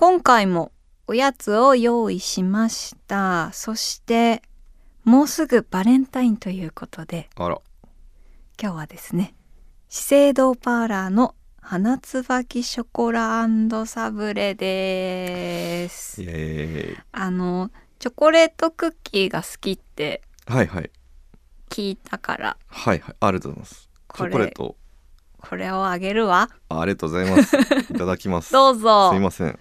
今回もおやつを用意しました。そしてもうすぐバレンタインということであら。今日はですね資生堂パーラーの花椿ショコラサブレです。あのチョコレートクッキーが好きってはいはい。聞いたから。はいはい。ありがとうございます。チこれョコレート。これをあげるわ。あありがとうございます。いただきます。どうぞ。すいません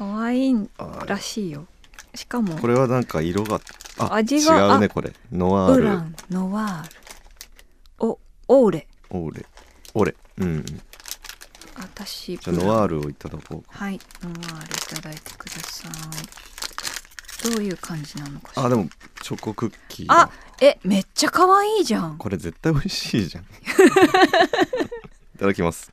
可愛いあらしいよ。しかもこれはなんか色があ味が違うねこれ。ノワール。ブランノワール。おオーレ。オーレ。オレ。うんうん。私じゃあノワールをいただこうはい。ノワールいただいてください。どういう感じなのかあでもチョコクッキーあだえめっちゃ可愛いじゃん。これ絶対美味しいじゃん。いただきます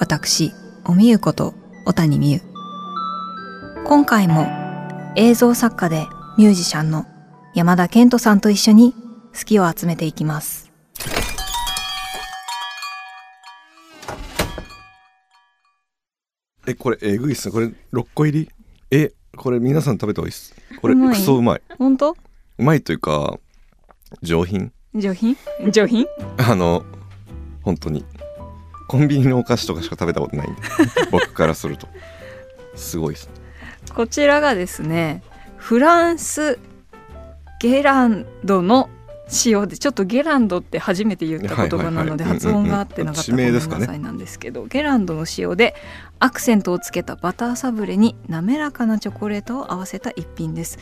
私、おみゆこと小谷美優。今回も映像作家でミュージシャンの山田健人さんと一緒に好きを集めていきます。えこれえぐいっすね。これ6個入り？えこれ皆さん食べた方がいいっす。これクソうまい。本当？うまいというか上品。上品？上品？あの本当にコンビニのお菓子とかしか食べたことない。ん で僕からすると。すごいです。こちらがですね、フランスゲランドの塩でちょっとゲランドって初めて言った言葉なので発音が合ってなかったらごめんな地名ですかね。さいなんですけどゲランドの塩でアクセントをつけたバターサブレに滑らかなチョコレートを合わせた一品です。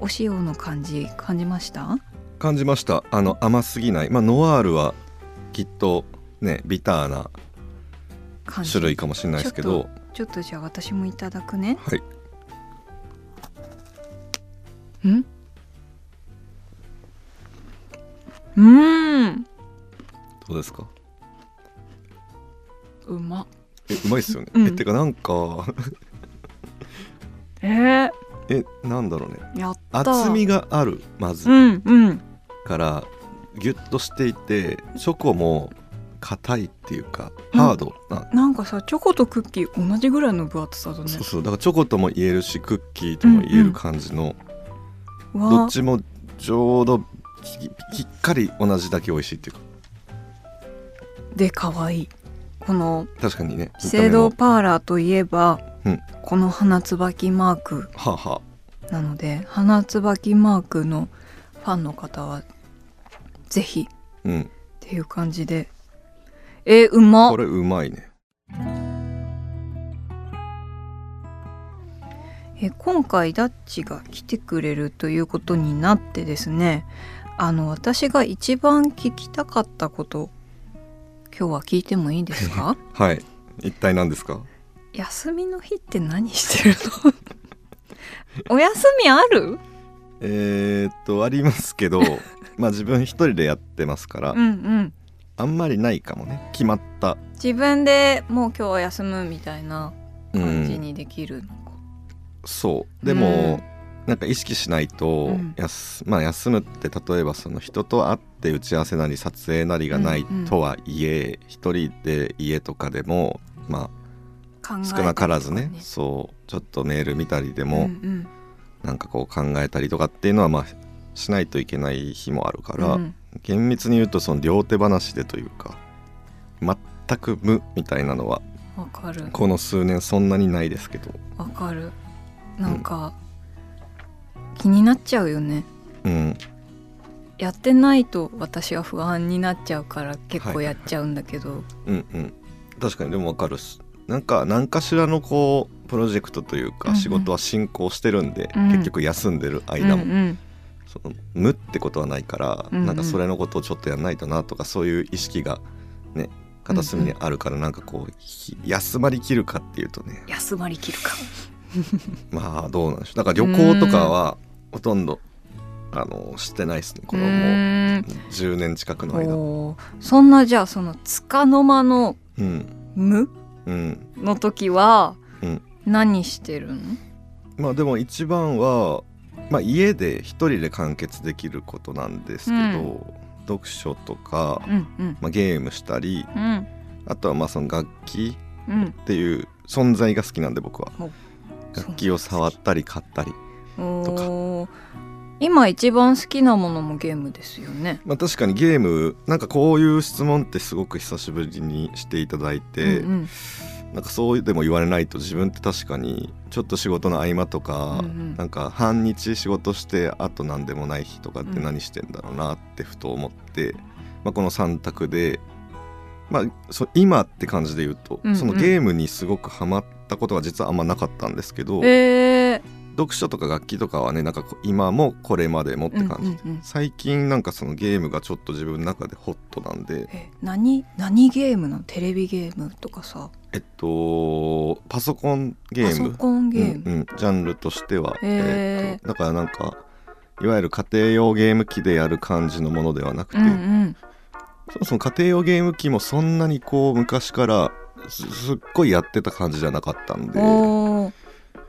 お塩の感じ感じました？感じました。あの甘すぎない。まあノワールはきっとねビターな種類かもしれないですけど。ちょっとじゃあ私もいただくね。はい。ん？うーん。どうですか？うま。えうまいっすよね、うん。えてかなんかえー、えなんだろうね。やった。厚みがあるまず、うんうん。からギュッとしていてチョコも硬いっていうかうん。ハードな、なんかさチョコとクッキー同じぐらいの分厚さだね。そうそう。だからチョコとも言えるしクッキーとも言える感じの、わ。どっちもちょうどききっかり同じだけ美味しいっていうか。で可愛い。この確かにね資生堂パーラーといえば、うん。この花椿マーク目もはあ。はなので花椿マークのファンの方はぜひ。あうん。っていう感じでえー、うま。っこれうまいね。え今回ダッチが来てくれるということになってですね。あの私が一番聞きたかったこと今日は聞いてもいいですか？はい。一体何ですか？休みの日って何してるの？お休みある？えー、っとありますけど まあ自分一人でやってますから、うんうんあんまりないかもね。決まった。自分でもう今日は休むみたいなう感じんにできるのか、そう。でも、うん。なんか意識しないと、うん。やすまあ休むって例えばその人と会って打ち合わせなり撮影なりがないうん。うんとはいえ一、人で家とかでもまあ少なからずね。そう。ちょっとメール見たりでかも、ねうん。なんかこう考えたりとかっていうのはまあしないといけない日もあるから、うん厳密に言うとその両手話でというか全く無みたいなのはわかる。この数年そんなにないですけど。わかる。なんか、気になっちゃうよね。うん。やってないと私は不安になっちゃうから結構やっちゃうんだけど、うんうん。確かにでもわかるっす。なんか何かしらのこうプロジェクトといううんうん。か仕事は進行してるんで、うん。結局休んでる間も、うんうんその無ってことはないから、うんうん。なんかそれのことをちょっとやんないとなとかそういう意識がね片隅にあるからなんかこうひ休まりきるかっていうとね。休まりきるか。まあどうなんでしょう。だから旅行とかはほとんどあのしてないですね。このもう10年近くの間。そんなじゃあその束の間のうん。無？うん。の時はうん。何してるの、まあでも一番は、まあ、家で一人で完結できることなんですけど、うん。読書とか、うんうん。まあ、ゲームしたりうん。あとはまあその楽器うん。っていう存在が好きなんで僕は。お。楽器を触ったり買ったり、おー。今一番好きなものもゲームですよね。まあ、確かにゲームなんかこういう質問ってすごく久しぶりにしていただいて、うんうんなんかそうでも言われないと自分って確かにちょっと仕事の合間とか、うんうん。なんか半日仕事してあと何でもない日とかって何してんだろうなってふと思って、まあ、この3択で、まあ、そ今って感じで言うと、うんうん。そのゲームにすごくハマったことは実はあんまなかったんですけど、えー読書とか楽器とかはねなんか今もこれまでもって感じ、うんうんうん。最近なんかそのゲームがちょっと自分の中でホットなんで。え何何ゲームなの？テレビゲームとかさ。えっとパソコンゲパーム。ソコンゲーム、うんうん、ジャンルとしては、へー。えっとだからなんかいわゆる家庭用ゲーム機でやる感じのものではなくて、うんうん。そもそも家庭用ゲーム機もそんなにこう昔からすすっごいやってた感じじゃなかったんで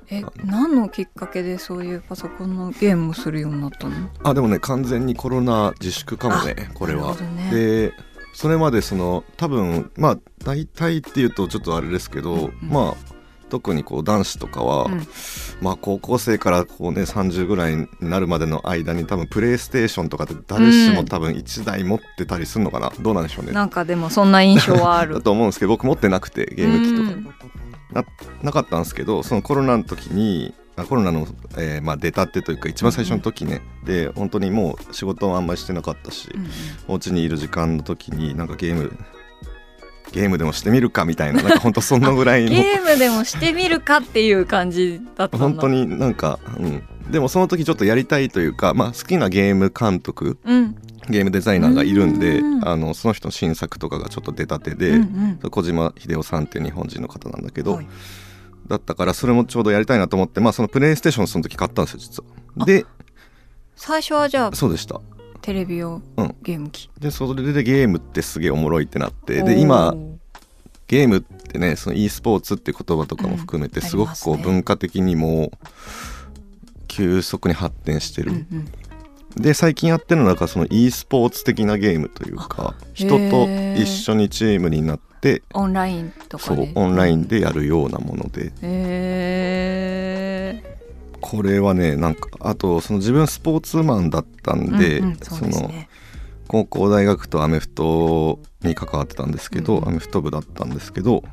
え何のきっかけでそういうパソコンのゲームをするようになったの？あでもね完全にコロナ自粛かもねこれは。ね。でそれまでその多分まあ大体っていうとちょっとあれですけど、うんうん。まあ特にこう男子とかは、うん。まあ高校生からこうね30ぐらいになるまでの間に多分プレイステーションとかって誰しも多分1台持ってたりするのかな、どうなんでしょうね。なんかでもそんな印象はある。だと思うんですけど僕持ってなくてゲーム機とか。うんなかったんですけどそのコロナの時にあコロナの、えーまあ、出たってというか一番最初の時ね、で本当にもう仕事もあんまりしてなかったし、うんお家にいる時間の時になんかゲームゲームでもしてみるかみたいななんか本当そのぐらいの。ゲームでもしてみるかっていう感じだった本当になんか、うん、でもその時ちょっとやりたいというか、まあ、好きなゲーム監督うんゲームデザイナーがいるんでうんあのその人の新作とかがちょっと出たてで、うんうん。小島秀夫さんっていう日本人の方なんだけど、はい。だったからそれもちょうどやりたいなと思って、まあ、そのプレイステーションその時買ったんですよ実は。で最初はじゃあそうでした。テレビ用うん。ゲーム機、でそれでゲームってすげえおもろいってなってで今おゲームってねその e スポーツって言葉とかも含めてうんすごくこう文化的にも急速に発展してる、で最近やってるのはなんかその e スポーツ的なゲームというか人と一緒にチームになってオンラインとかで？そうオンラインでやるようなもので。これはねなんかあとその自分スポーツマンだったんで,、うんうんそうですのね高校大学とアメフトに関わってたんですけど、うん。うんアメフト部だったんですけど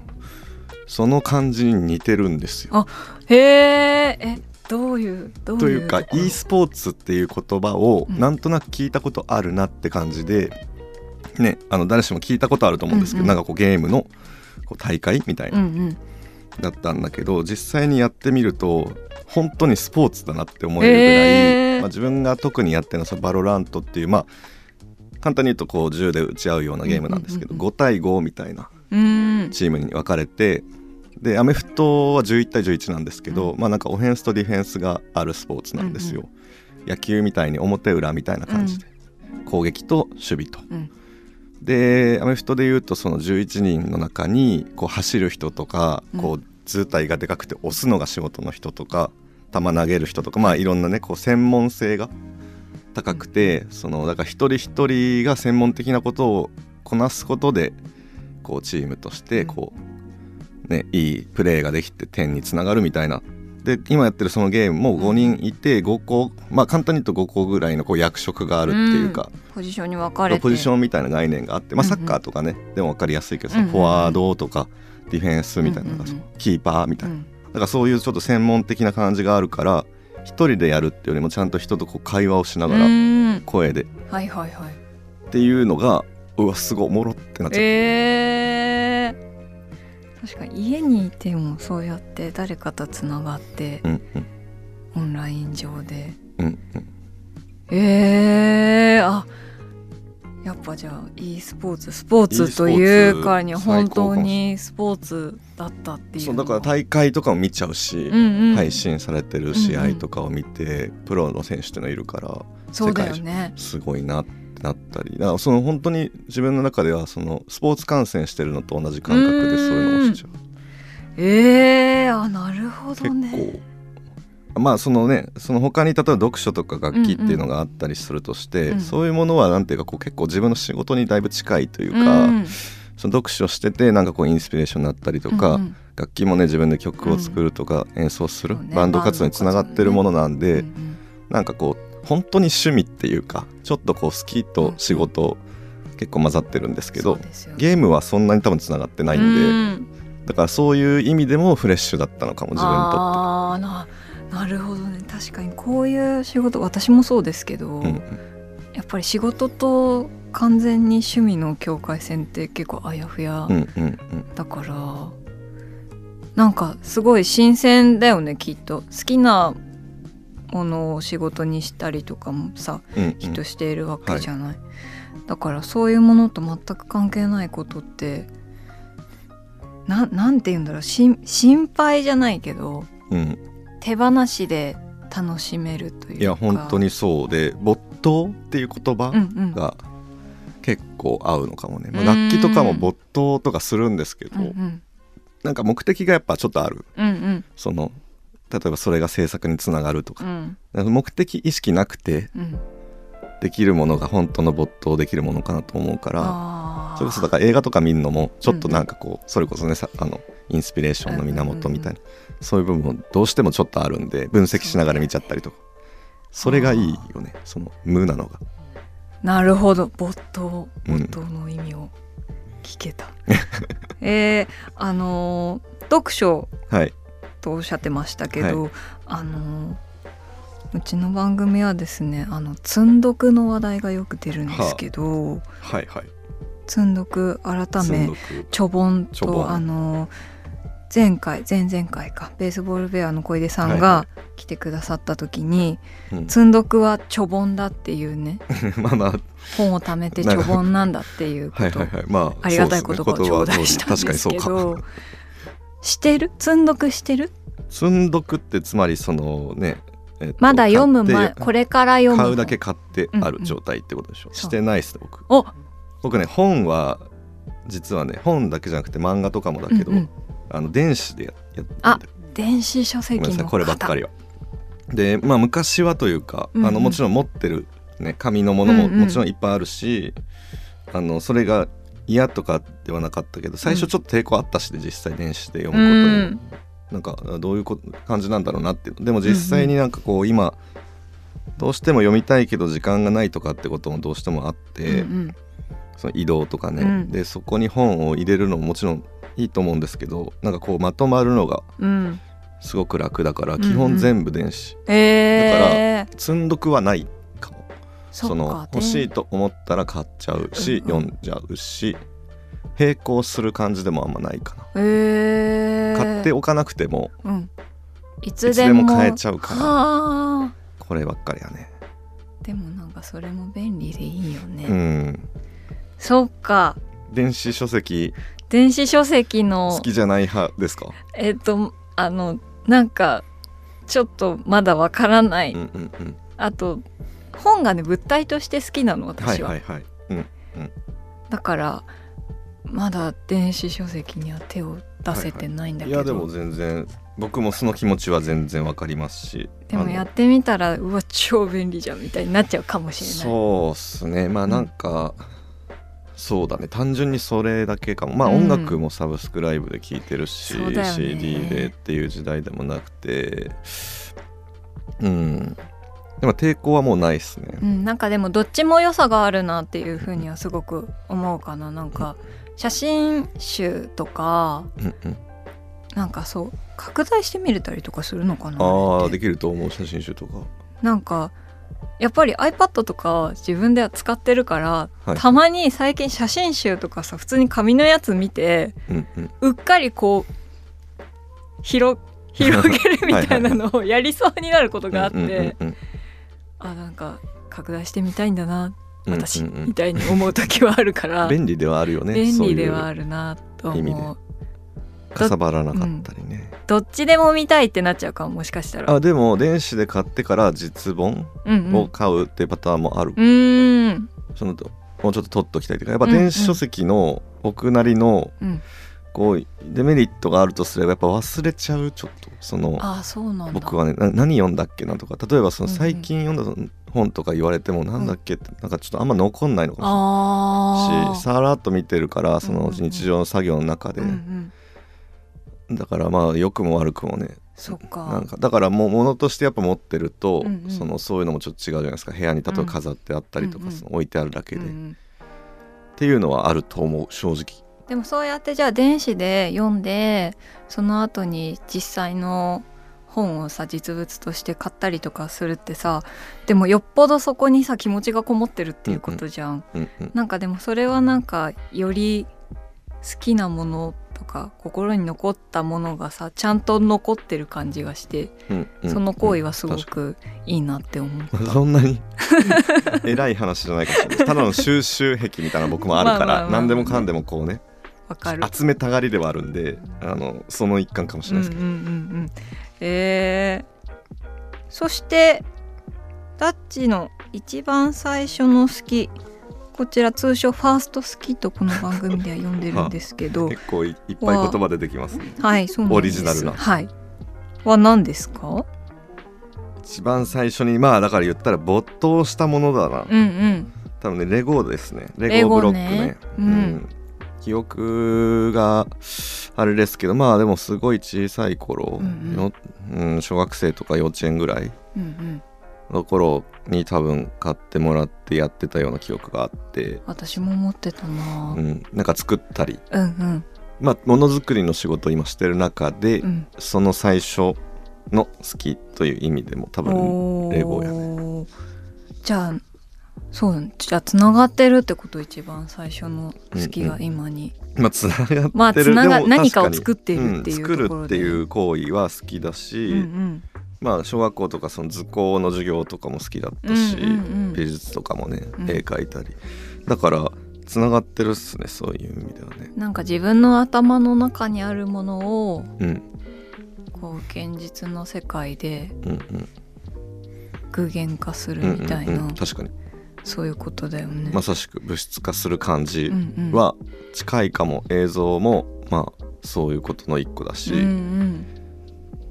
その感じに似てるんですよ。へええどういうどういうというか e スポーツっていう言葉をうん。なんとなく聞いたことあるなって感じで、ねあの誰しも聞いたことあると思うんですけど、うんうん。なんかこうゲームのこう大会みたいな、うんうん。だったんだけど実際にやってみると本当にスポーツだなって思えるぐらい、へー。まあ、自分が特にやってるのは VALORANT っていうまあ簡単に言うとこう銃で撃ち合うようなゲームなんですけど、うんうん5対5みたいなうん。チームに分かれてでアメフトは11対11なんですけど、うまあなんかオフェンスとディフェンスがあるスポーツなんですよ、野球みたいに表裏みたいな感じで、攻撃と守備と。うん。でアメフトでいうとその11人の中にこう走る人とかうん。こう図体がでかくて押すのが仕事の人とか球投げる人とかまあい。ろんなねこう専門性が高くてそのだから一人一人が専門的なことをこなすことでこうチームとしてこうねいいプレーができて点につながるみたいな。で今やってるそのゲームも5人いて5個まあ簡単に言うと5個ぐらいのこう役職があるっていうか、ポジションに分かれて。ポジションみたいな概念があって、まあ、サうんうん。ッカーとかね、でも分かりやすいけどフォワードとかディフェンスみたいな、うんうんうん。キーパーみたいな、うん。だからそういうちょっと専門的な感じがあるから一人でやるっていうよりもちゃんと人とこう会話をしながらうん。声で。はいはいはい。っていうのがうわすごいおもろってなっちゃって、えー確かに家にいてもそうやって誰かとつながってうんうん。オンライン上で。うんうん。えー、あやっぱじゃあ e スポーツスポーツというからには本当にスポーツだったっていう。そうだから大会とかも見ちゃうし、うんうん、配信されてる試合とかを見て、プロの選手っていうのいるからそうだよね。すごいなってなったりだからその本当に自分の中ではそのスポーツ観戦してるのと同じ感覚でそういうのをしちゃう。えー、あなるほどね。結構まあそのねその他に例えば読書とか楽器っていうのがあったりするとして、うん。うんそういうものはなんていうかこう結構自分の仕事にだいぶ近いというか、うん。その読書しててなんかこうインスピレーションになったりとか、うんうん。楽器もね自分で曲を作るとか演奏する、そうね。バンド活動につながってるものなんで、うんうん。なんかこう本当に趣味っていうかちょっとこう好きと仕事結構混ざってるんですけど、ね。ゲームはそんなに多分つながってないんで、うん。だからそういう意味でもフレッシュだったのかも自分にと。って。あーななるほどね。確かにこういう仕事私もそうですけど、うんうん。やっぱり仕事と完全に趣味の境界線って結構あやふやうんうんうん。だから、なんかすごい新鮮だよねきっと。好きなものを仕事にしたりとかもさうんうん。きっとしているわけじゃない、だからそういうものと全く関係ないことってななんて言うんだろう。心配じゃないけどうん。手放しで楽しめるというか。いや本当にそうで没頭っていう言葉うんうん。が結構合うのかもね、まあうん楽器とかも没頭とかするんですけど、うんうん。なんか目的がやっぱちょっとある。うんうん。その例えばそれが制作につながるとか,、うん。目的意識なくてうん。できるものが本当の没頭できるものかなと思うからそれこそだから映画とか見るのもちょっとなんかこうそれこそねさあのインスピレーションの源みたいなそういう部分もどうしてもちょっとあるんで分析しながら見ちゃったりとか。それがいいよねその無なのが。なるほど。没頭。うん。没頭の意味を聞けた、えー、あのー読書。はいとおっしゃってましたけど、あのーうちの番組はですねあの積んどくの話題がよく出るんですけど、はいはい。積んどく改めちょぼんとあの前回前々回かベースボールベアの小出さんはいが来てくださった時にうん「積んどくはちょぼんだ」っていうね まあまあ。本を貯めてちょぼんなんだっていうこと。はいはいはい。まあありがたい言葉を頂戴したんですけどかしてる？積んどくしてる？積んどくってつまりそのね、えっとまだ読む買って前これから読む買うだけ買ってある状態ってことでしょ、んしてないっすね僕。お！僕ね本は実はね本だけじゃなくて漫画とかもだけど、うんうん。あの電子でややってあ電子書籍のごめんなさいこればっかりは。でまあ昔はというか、うんうん。あのもちろん持ってる、ね、紙のものもうんうん。もちろんいっぱいあるし、あのそれが嫌とかではなかったけど最初ちょっと抵抗あったしで実際電子で読むことに、うん。なんかどういうこ感じなんだろうなってでも実際になんかこう今どうしても読みたいけど時間がないとかってこともどうしてもあって、うんその移動とかね、うん。でそこに本を入れるのももちろんいいと思うんですけどなんかこうまとまるのがすごく楽だからうん基本全部電子、えー、積んどくはないその欲しいと思ったら買っちゃうし、読んじゃうし並行する感じでもあんまないかな、えー、買っておかなくてもうん、いいつでも買えちゃうからはあこればっかりはね。でもなんかそれも便利でいいよね、うん。そっか。電子書籍。電子書籍の。好きじゃない派ですか？えっ、とあのなんかちょっとまだわからない、うんうんうん。あと本がね物体として好きなのはい私は、はいはいうんだからまだ電子書籍には手を出せてないんだけど、いやでも全然僕もその気持ちは全然わかりますし。でもやってみたらうわ超便利じゃんみたいになっちゃうかもしれない。そうっすね。まあなんか、そうだね。単純にそれだけかも。まあうん。音楽もサブスクライブで聴いてるし、そうだよね。CD でっていう時代でもなくて。うんでも抵抗はもうないっすね。うん、なんかでもどっちも良さがあるなっていうふうにはすごく思うかな。なんか写真集とかうんうん。なんかそう拡大して見れたりとかするのかなあできると思う写真集とか。なんかやっぱり iPad とか自分では使ってるから、はい。たまに最近写真集とかさ普通に紙のやつ見てうんうん。うっかりこう広 広げるみたいなのをやりそうになることがあって、うんうんうんうんあなんか拡大してみたいんだな私、うんうんうん。みたいに思う時はあるから。便利ではあるよね便利ではそうあるなと意味で。思うかさばらなかったりね、どっちでも見たいってなっちゃうかももしかしたら。あでも電子で買ってから実本うんうん。を買うってパターンもある、うーん。そのもうちょっと取っときたいというかやっぱ電子書籍の僕なりのうんこうデメリットがあるとすればやっぱ忘れちゃうちょっとそのああそうなんだ。僕はねな何読んだっけなとか例えばそのうんうん。最近読んだ本とか言われてもなんだっけってなんかちょっとあんま残んないのかもしれない。あしさらっと見てるからそのうんうんうん。日常の作業の中で、うんうん。だからまあ良くも悪くもねそっか。なんかだからもう物としてやっぱ持ってると、うんうん。そのそういうのもちょっと違うじゃないですか。部屋に例えば飾ってあったりとか、うんうんその置いてあるだけで、っうんうん。ていうのはあると思う正直でもそうやってじゃあ電子で読んでその後に実際の本をさ実物として買ったりとかするってさでもよっぽどそこにさ気持ちがこもってるっていうことじゃん、うんうん。なんかでもそれはなんかより好きなものとか心に残ったものがさちゃんと残ってる感じがして、うんうん。その行為はすごくいいなって思う。にそんなに？偉い話じゃないかもしれないただの収集癖みたいな僕もあるかまあまあまあ。ら何でもかんでもこうね。集めたがりではあるんであのその一環かもしれないですけうんうんうんうん。えー、そしてダッチの一番最初の好きこちら通称ファースト好きとこの番組では呼んでるんですけどど 結構いいっぱい言葉出てきます。ねはいそうオリジナルな。はい。は何ですか？一番最初にまあだから言ったら没頭したものだな。うんうん。多分ねレゴですね。レレゴブロックゴね。ねうん記憶があれですけどまあでもすごい小さい頃、うんうん。ようん小学生とか幼稚園ぐらいの頃に多分買ってもらってやってたような記憶があって、私も持ってたな。うん、なんか作ったり。うんうん。まあものづくりの仕事を今してる中で、うん。その最初の好きという意味でも多分おー。レゴやねじゃあそうじゃあつながってるってこと一番最初の好きが今に、まあつながってる、まあつながでも何かを作っているっていううん作るっていう行為は好きだし、うんうん。まあ小学校とかその図工の授業とかも好きだったし、うんうんうん。美術とかもねうん。絵描いたり、だからつながってるっすねそういう意味ではね。なんか自分の頭の中にあるものをうん。こう現実の世界でうんうん。具現化するうんみたいな、うんうん。確かにそういうことだよね。まさしく物質化する感じうんうん。は近いかも。映像もまあそういうことの一個だし、うんうん、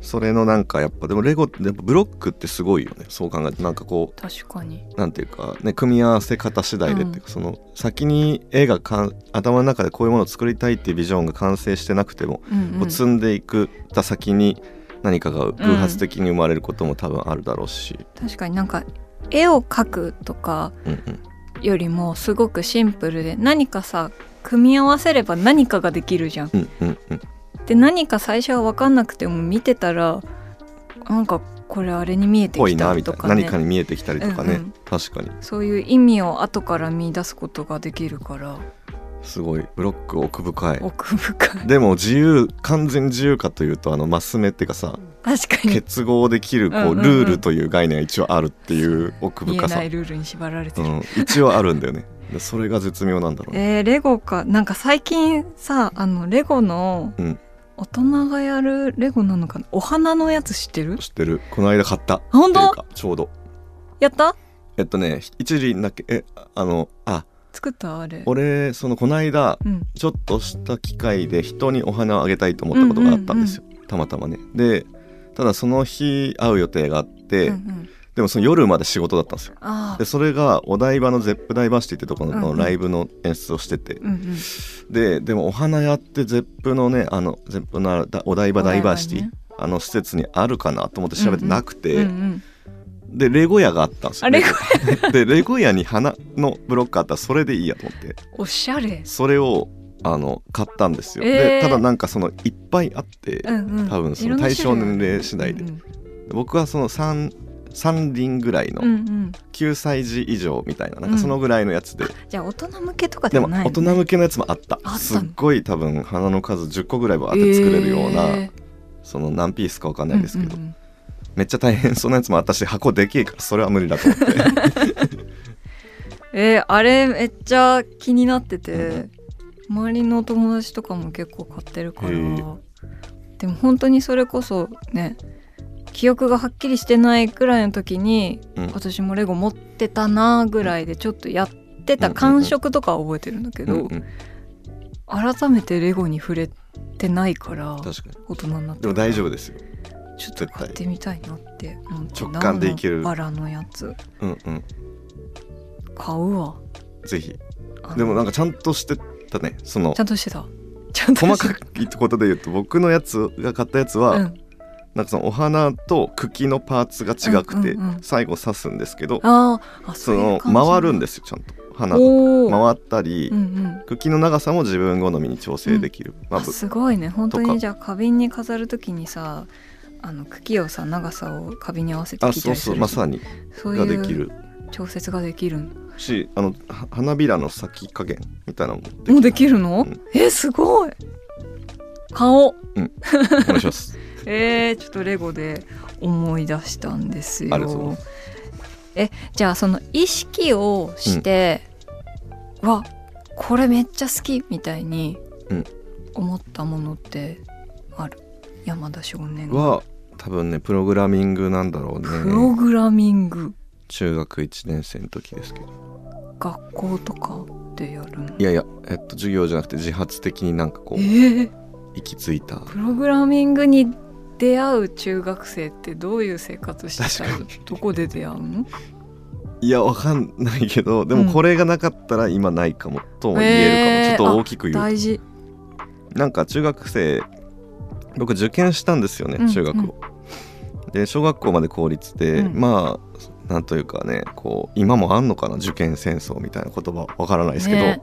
それのなんかやっぱでもレゴってやっぱブロックってすごいよね。そう考えてなんかこ確かに。うなんていうかね組み合わせ方次第でっていうか、その先に絵がかん頭の中でこういうものを作りたいっていうビジョンが完成してなくても、うんうん。こう積んでいくた先に何かが偶発的に生まれることも多分あるだろうし、確かになんか絵を描くとかうんうんよりもすごくシンプルで何かさ組み合わせれば何かができるじゃん。うんうんうん。で何か最初は分かんなくても見てたらなんかこれあれに見えてきたりとかね。何かに見えてきたりとかね、うんうん。確かに。そういう意味を後から見出すことができるから。すごい。ブロック奥深い。奥深い。でも自由完全自由かというとあのマス目っていうかさ確かに。結合できるこう、うんうんうん。ルールという概念が一応あるっていう奥深さ。ないルールに縛られてる、うん、一応あるんだよね。でそれが絶妙なんだろう。ねえー、レゴか。なんか最近さあのレゴのうん。大人がやるレゴなのかな？お花のやつ知ってる？知ってる。この間買った。本当？ちょうど。やった？えっとね一輪だけえあのあ。作った？あれ。俺そのこの間うん。ちょっとした機会で人にお花をあげたいと思ったことがあったんですよ、たまたまね。でただその日会う予定があって、うんうん。でもその夜まで仕事だったんですよ。あでそれがお台場のゼップダイバーシティってところうんうん。のライブの演出をしてて、うんうん。ででもお花やってゼップのねあのゼップのだお台場ダイバーシティ、ね。あの施設にあるかなと思って調べてなくて、うんうん。でレゴ屋があったんですよ。あレゴ。でレゴ屋に花のブロックあったらそれでいいやと思って。おしゃれ。それをあの買ったんですよ、えー。でただなんかそのいっぱいあって、うんうん。多分その対象年齢次第で。うんうん。僕はその 3, 3輪ぐらいのうんうん。9歳児以上みたいななんかそのぐらいのやつで、じゃあ大人向けとかででもはない大人向けのやつもあった。あったの。すっごい多分花の数10個ぐらいは当て作れるような、えーその何ピースかわかんないですけど、うんうんうん。めっちゃ大変そうなやつもあったし箱でけえからそれは無理だと思って。えーあれめっちゃ気になってて周りのお友達とかも結構買ってるから。でも本当にそれこそね記憶がはっきりしてないくらいの時に、うん。私もレゴ持ってたなぐらいでちょっとやってた感触とかは覚えてるんだけど、うんうん。改めてレゴに触れてないから大人になってでも大丈夫ですよ。ちょっと買ってみたいなって直感でいける。バラのやつ。うんうん。買うわ。ぜひ。でもなんかちゃんとしてたね。そのちゃんとしてた。ちゃんと細してかいことで言うと僕のやつが買ったやつは、うん、なんかそのお花と茎のパーツが違くて、うんうんうん最後刺すんですけどあーあその回るんですすよちゃんと。花おー。回ったり、うんうん。茎の長さも自分好みに調整できる、まああぶすごいね。本当にじゃあ花瓶に飾るときにさあの茎をさ長さを花瓶に合わせてあそうそう切ったりするまさに。そういうができる調節ができるんしあのは花びらの咲き加減みたいなのももうできるの、うん。えすごい。買おうお願いします。えー、ちょっとレゴで思い出したんですよ。えじゃあその意識をして、わこれめっちゃ好きみたいにうん。思ったものってある？山田少年がは多分ねプログラミングなんだろうプロねグラミング中学1年生の時ですけど。学校とかでやるの？いやいやえっと授業じゃなくて自発的になんかこえうー、行き着いた。プログラミングに出会う中学生ってどういう生活してた？どこで出会うの？いやわかんないけどでうん。もこれがなかったら今ないかもとも言ええーるかも、ちょっと大きく言うと。大事。なんか中学生僕受験したんですよねうん中学を。で小学校まで公立で、うん。まあなんというかねこう今もあんのかな受験戦争みたいな言葉わからないですけど、ね。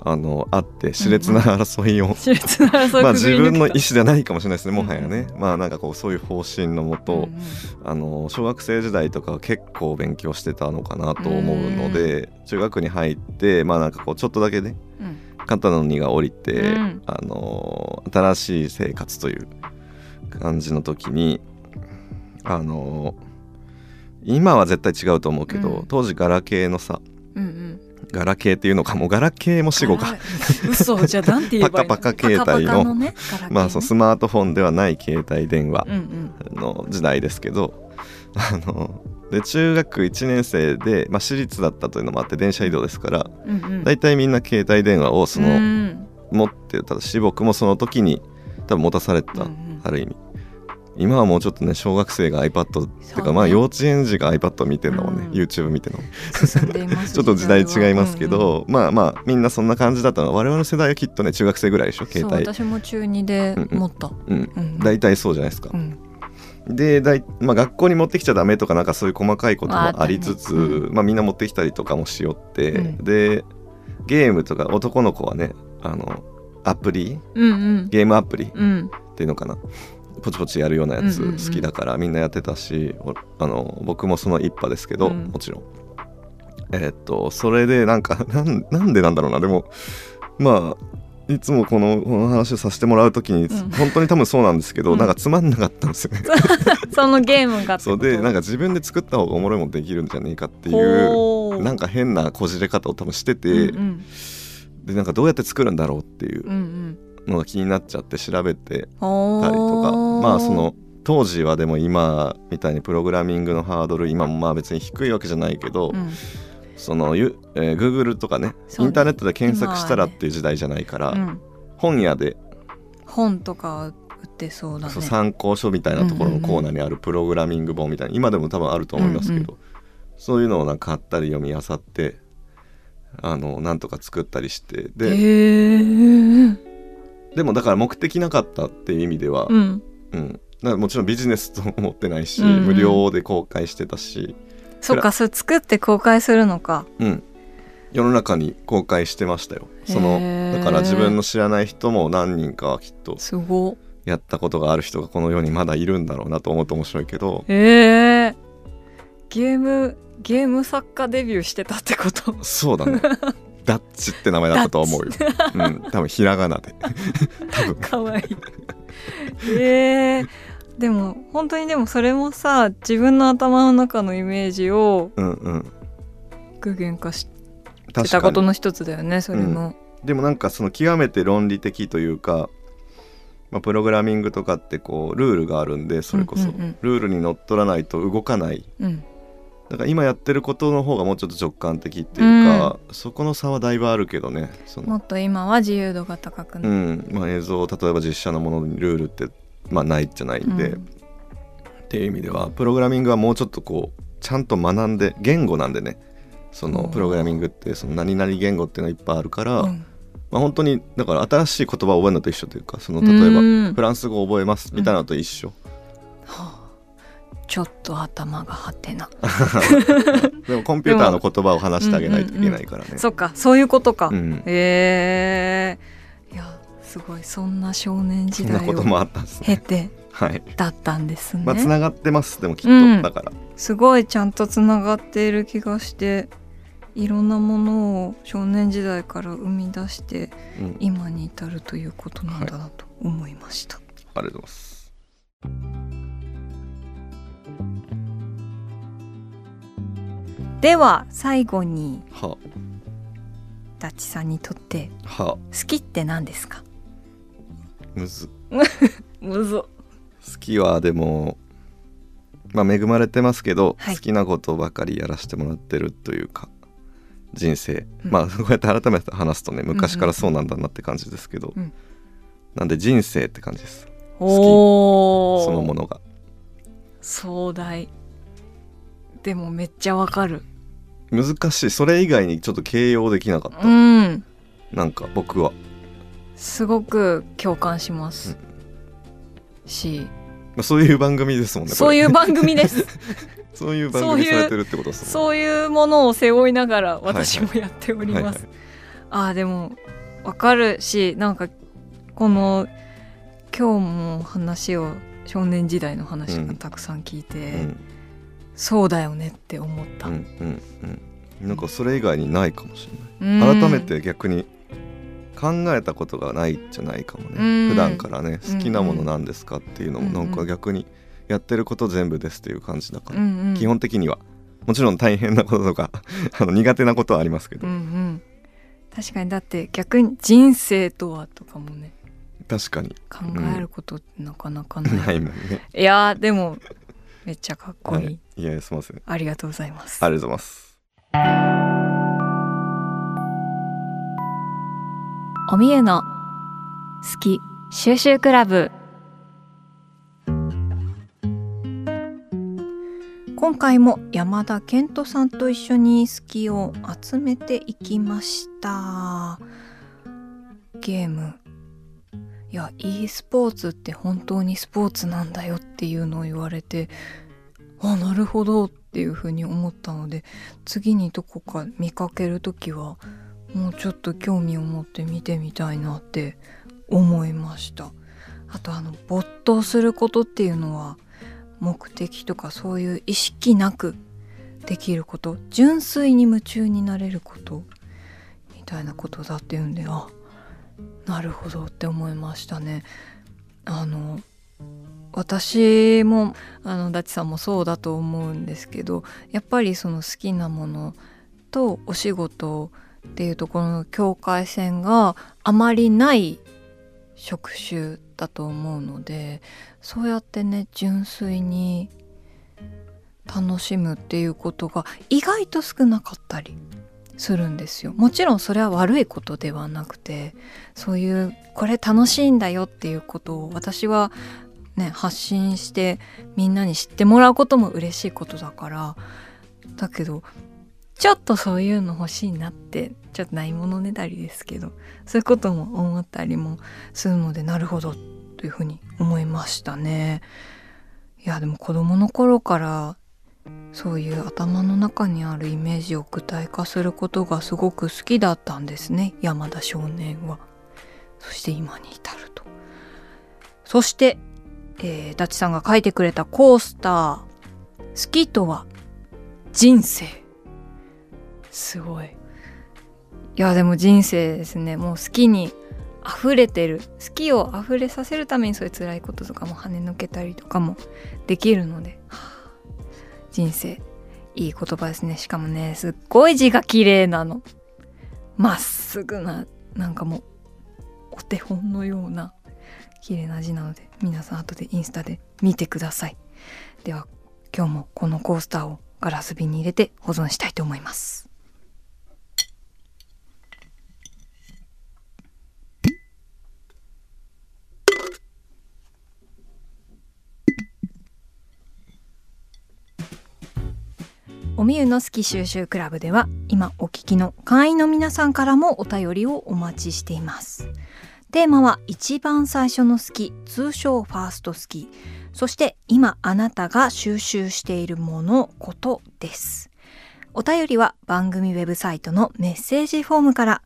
あのあって熾烈な争いを、熾烈な争い まあ自分の意思じゃないかもしれないですねもはやうんね、まあなんかこうそういう方針のもと、うんうん。あの小学生時代とかは結構勉強してたのかなと思うので、中学に入ってまあなんかこうちょっとだけねうん。肩の荷が下りて、うん。あの新しい生活という感じの時にあの今は絶対違うと思うけど、うん。当時ガラケーのさうんうん。ガラケーっていうのかもうガラケーも死後か。あ嘘。じゃあなんて言えばいいの？パカパカ携帯の。まあそうスマートフォンではない携帯電話うんうん。の時代ですけど、あので中学1年生で、まあ、私立だったというのもあって電車移動ですからうんうん。大体みんな携帯電話をその、うん。持ってたし僕もその時に多分持たされてた、うんうん。ある意味今はもうちょっとね小学生が iPad っていうかまあ幼稚園児が iPad 見てるのもね、うん。YouTube 見てるの。も ちょっと時代違いますけ時代はど、まあまあみんなそんな感じだったの。我々の世代はきっとね中学生ぐらいでしょうんうん携帯。そう私も中2で持った。うん。うん。大体そうじゃないですか。う、ん。でだい、まあ、学校に持ってきちゃダメとかなんかそういう細かいこともありつつ、うまあ、みんな持ってきたりとかもしよって、うん。でゲームとか男の子はねあのアプリ？うんうん。ゲームアプリうん。っていうのかなポチポチやるようなやつ好きだからみんなやってたし、おあの僕もその一派ですけど、うん。もちろん。えーっとそれでなんか なんなんでなんだろうな。でもまあいつもこのこの話をさせてもらう時に、うん。本当に多分そうなんですけど、うん。なんかつまんなかったんですよね。そのゲームがそうでなんか自分で作った方がおもろいもんできるんじゃねえかっていう。なんか変なこじれ方を多分してて、うんうん。でなんかどうやって作るんだろうっていう。うんうんのが気になっちゃって調べてたりとかまあその当時はでも今みたいにプログラミングのハードル今もまあ別に低いわけじゃないけど、うん。そのゆ、えー Google とかねインターネットで検索したらっていう時代じゃないから、うん。本屋で、本とか売ってそうだね。そう参考書みたいなところのコーナーにあるプログラミング本みたいな今でも多分あると思いますけど、そういうのをなんか買ったり読み漁ってあのなん。とか作ったりしてへでーでもだから目的なかったっていう意味では、うん。うん、だからもちろんビジネスと思ってないし、うんうん。無料で公開してたし、そっかそれ作って公開するのか。うん、世の中に公開してましたよ。そのだから自分の知らない人も何人かはきっとすごやったことがある人がこの世にまだいるんだろうなと思うと面白いけど。えー、ゲームゲーム作家デビューしてたってこと？そうだね ダッチって名前だったと思うよ、うん、多分ひらがなで。多分。かわいい。えー、でも本当にでもそれもさ自分の頭の中のイメージをうんうん。具現化しててたことの一つだよねそれも、うん、でもなんかその極めて論理的というか、まあ、プログラミングとかってこうルールがあるんでそれこそ、ルールにのっとらないと動かない、うん、だから今やってることの方がもうちょっと直感的っていうか、うん、そこの差はだいぶあるけどねもっと今は自由度が高くなる、うん。まあ、映像例えば実写のものにルールって、まあ、ないじゃないんで、うん、っていう意味ではプログラミングはもうちょっとこうちゃんと学んで言語なんでね。そのプログラミングってその何々言語っていうのがいっぱいあるから、うん、まあ、本当にだから新しい言葉を覚えるのと一緒というかその例えばフランス語を覚えますみたいなのと一緒。はあちょっと頭がはてな。でもコンピューターの言葉を話してあげないといけないからね、うんうんうん、そっかそういうことか、うん、えー、いやすごい。そんな少年時代を経てだったんですね、まあつながってますでもきっと、うん、だからすごいちゃんとつながっている気がしていろんなものを少年時代から生み出して、今に至るということなんだなと思いました、はい、ありがとうございますでは最後には。ダチさんにとって好きって何ですか？むず。むず。好きはでもまあ恵まれてますけど、はい、好きなことばかりやらせてもらってるというか人生、うん、まあ こうやって改めて話すとね昔からそうなんだなって感じですけど、うん。うん、なんで人生って感じです。好き。そのものが。壮大でもめっちゃわかる。難しい。それ以外にちょっと形容できなかった、うん、なんか僕は。すごく共感します、うん、し、まあ、そういう番組ですもんねそういう番組です。そういう番組されてるってことですそういうものを背負いながら私もやっております、ああでもわかるしなんかこの今日も話を少年時代の話がたくさん聞いて、うんそうだよねって思った、うんうんうん、なんかそれ以外にないかもしれない、改めて逆に考えたことがないじゃないかもね、ん、普段からね好きなものなんですかっていうのもなんか逆にやってること全部ですっていう感じだから、うんうん、基本的にはもちろん大変なこととか あの苦手なことはありますけど、うんうん、確かに。だって逆に人生とはとかもね。確かに。考えることってなかなかない、ないもんね。いやでもめっちゃかっこいい、はい、いやすみません。ありがとうございます。ありがとうございます。おみゆの好き収集クラブ。今回も山田健人さんと一緒に好きを集めていきました。ゲームいや e スポーツって本当にスポーツなんだよっていうのを言われてあなるほどっていうふうに思ったので次にどこか見かける時はもうちょっと興味を持って見てみたいなって思いました。あとあの没頭することっていうのは目的とかそういう意識なくできること純粋に夢中になれることみたいなことだっていうんであなるほどって思いましたね。あの私もあのダチさんもそうだと思うんですけどやっぱりその好きなものとお仕事っていうところの境界線があまりない職種だと思うのでそうやってね純粋に楽しむっていうことが意外と少なかったりするんですよもちろんそれは悪いことではなくてそういうこれ楽しいんだよっていうことを私はね発信してみんなに知ってもらうことも嬉しいことだからだけどちょっとそういうの欲しいなってちょっとないものねだりですけどそういうことも思ったりもするのでなるほどというふうに思いましたね。いやでも子供の頃からそういう頭の中にあるイメージを具体化することがすごく好きだったんですね山田少年は。そして今に至ると。そして、えー、ダチさんが書いてくれたコースター「好きとは人生」すごい。いやでも人生ですねもう好きに溢れてる好きを溢れさせるためにそういう辛いこととかも跳ね抜けたりとかもできるので、はあ人生。いい言葉ですね。しかもねすっごい字が綺麗なの。まっすぐななんかもうお手本のような綺麗な字なので皆さん後でインスタで見てください。では今日もこのコースターをガラス瓶に入れて保存したいと思います。おみゆの好き収集クラブでは今お聞きの会員の皆さんからもお便りをお待ちしています。テーマは一番最初の好き通称ファースト好き。そして今あなたが収集しているものことです。お便りは番組ウェブサイトのメッセージフォームから。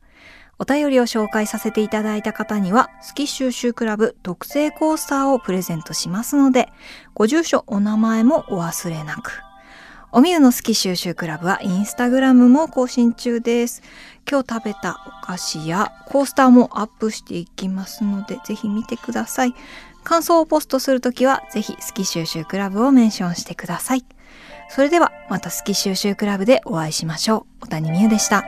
お便りを紹介させていただいた方には、好き収集クラブ特製コースターをプレゼントしますので、ご住所、お名前もお忘れなく。おみゆの好き収集クラブはインスタグラムも更新中です。今日食べたお菓子やコースターもアップしていきますので、ぜひ見てください。感想をポストするときは、ぜひ好き収集クラブをメンションしてください。それではまた好き収集クラブでお会いしましょう。小谷美優でした。